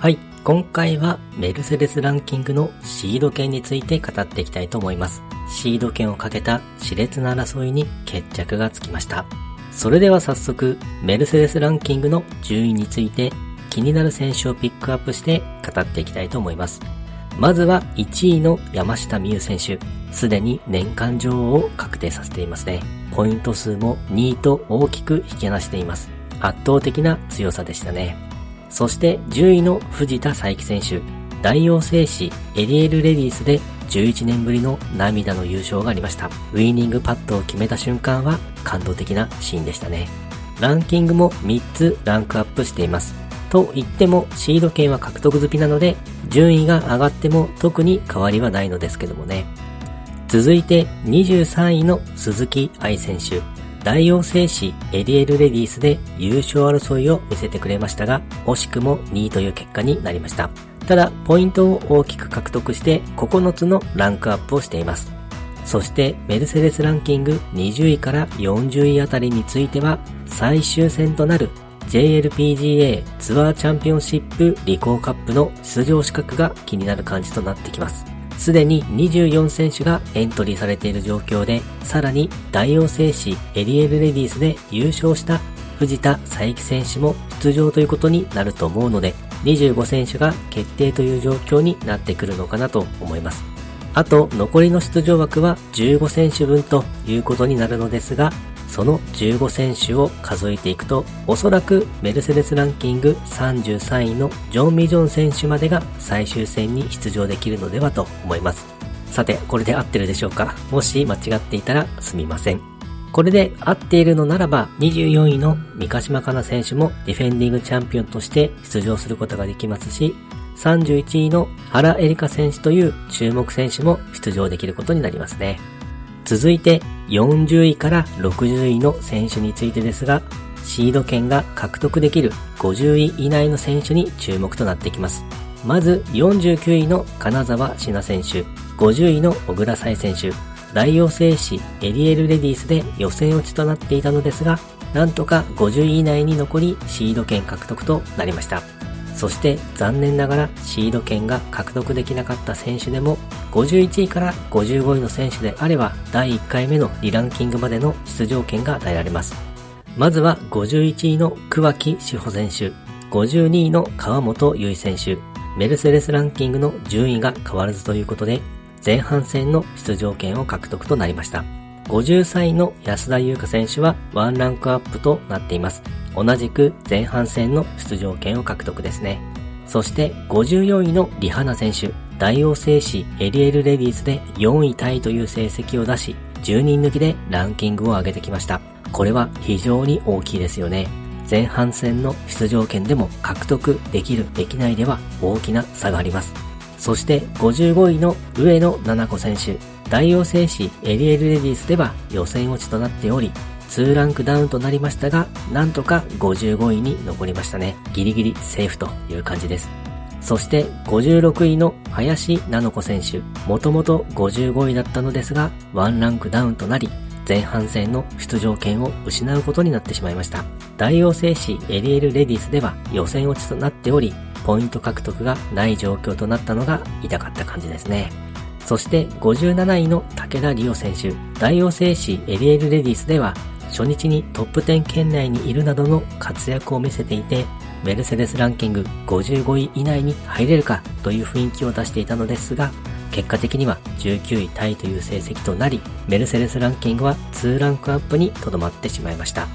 はい、今回はメルセデスランキングのシード権について語っていきたいと思います。シード権をかけた熾烈な争いに決着がつきました。それでは早速、メルセデスランキングの順位について気になる選手をピックアップして語っていきたいと思います。まずは1位の山下美夢選手。すでに年間女王を確定させていますね。ポイント数も2位と大きく引き離しています。圧倒的な強さでしたね。そして10位の藤田佐伯選手、大王製紙エリエルレディースで11年ぶりの涙の優勝がありました。ウィーニングパットを決めた瞬間は感動的なシーンでしたね。ランキングも3つランクアップしています。と言ってもシード権は獲得済みなので順位が上がっても特に変わりはないのですけどもね。続いて23位の鈴木愛選手。大王製紙エリエルレディースで優勝争いを見せてくれましたが、惜しくも2位という結果になりました。ただ、ポイントを大きく獲得して9つのランクアップをしています。そしてメルセデスランキング20位から40位あたりについては最終戦となる JLPGA ツアーチャンピオンシップリコーカップの出場資格が気になる感じとなってきます。すでに24選手がエントリーされている状況で、さらに大王製紙エリエルレディースで優勝した藤田佐伯選手も出場ということになると思うので、25選手が決定という状況になってくるのかなと思います。あと、残りの出場枠は15選手分ということになるのですが、その15選手を数えていくと、おそらくメルセデスランキング33位のジョン・ミジョン選手までが最終戦に出場できるのではと思います。さて、これで合ってるでしょうか？もし間違っていたらすみません。これで合っているのならば、24位の三ヶ島かな選手もディフェンディングチャンピオンとして出場することができますし、31位の原エリカ選手という注目選手も出場できることになりますね。続いて40位から60位の選手についてですが、シード権が獲得できる50位以内の選手に注目となってきます。まず49位の金沢志奈選手、50位の小倉彩選手、大王製紙エリエルレディースで予選落ちとなっていたのですが、なんとか50位以内に残りシード権獲得となりました。そして残念ながらシード権が獲得できなかった選手でも51位から55位の選手であれば第1回目のリランキングまでの出場権が与えられます。まずは51位の桑木志保選手、52位の川本優衣選手、メルセデスランキングの順位が変わらずということで前半戦の出場権を獲得となりました。53位の安田優香選手はワンランクアップとなっています。同じく前半戦の出場権を獲得ですね。そして54位のリハナ選手、大王製紙エリエルレディースで4位タイという成績を出し、10人抜きでランキングを上げてきました。これは非常に大きいですよね。前半戦の出場権でも獲得できるできないでは大きな差があります。そして55位の上野七子選手、大王製紙エリエルレディスでは予選落ちとなっており、2ランクダウンとなりましたが、なんとか55位に残りましたね。ギリギリセーフという感じです。そして56位の林菜乃子選手、もともと55位だったのですが、1ランクダウンとなり、前半戦の出場権を失うことになってしまいました。大王製紙エリエルレディスでは予選落ちとなっており、ポイント獲得がない状況となったのが痛かった感じですね。そして57位の武田理央選手、大王製紙エリエルレディスでは初日にトップ10圏内にいるなどの活躍を見せていて、メルセデスランキング55位以内に入れるかという雰囲気を出していたのですが、結果的には19位タイという成績となり、メルセデスランキングは2ランクアップにとどまってしまいました。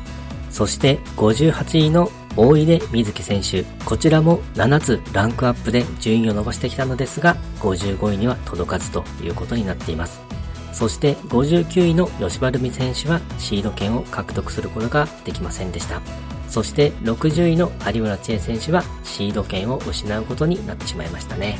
そして58位の大出瑞希選手。こちらも7つランクアップで順位を伸ばしてきたのですが、55位には届かずということになっています。そして59位の吉原美選手はシード権を獲得することができませんでした。そして60位の有村千恵選手はシード権を失うことになってしまいましたね。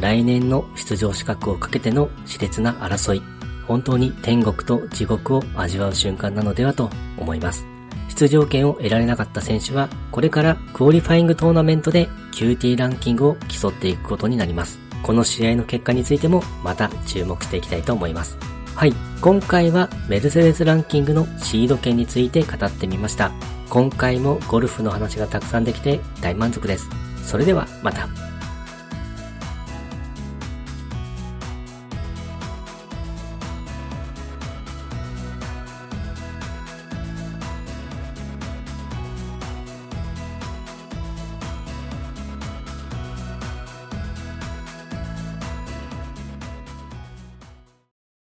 来年の出場資格をかけての熾烈な争い、本当に天国と地獄を味わう瞬間なのではと思います。出場権を得られなかった選手は、これからクオリファイングトーナメントで QT ランキングを競っていくことになります。この試合の結果についてもまた注目していきたいと思います。はい、今回はメルセデスランキングのシード権について語ってみました。今回もゴルフの話がたくさんできて大満足です。それではまた。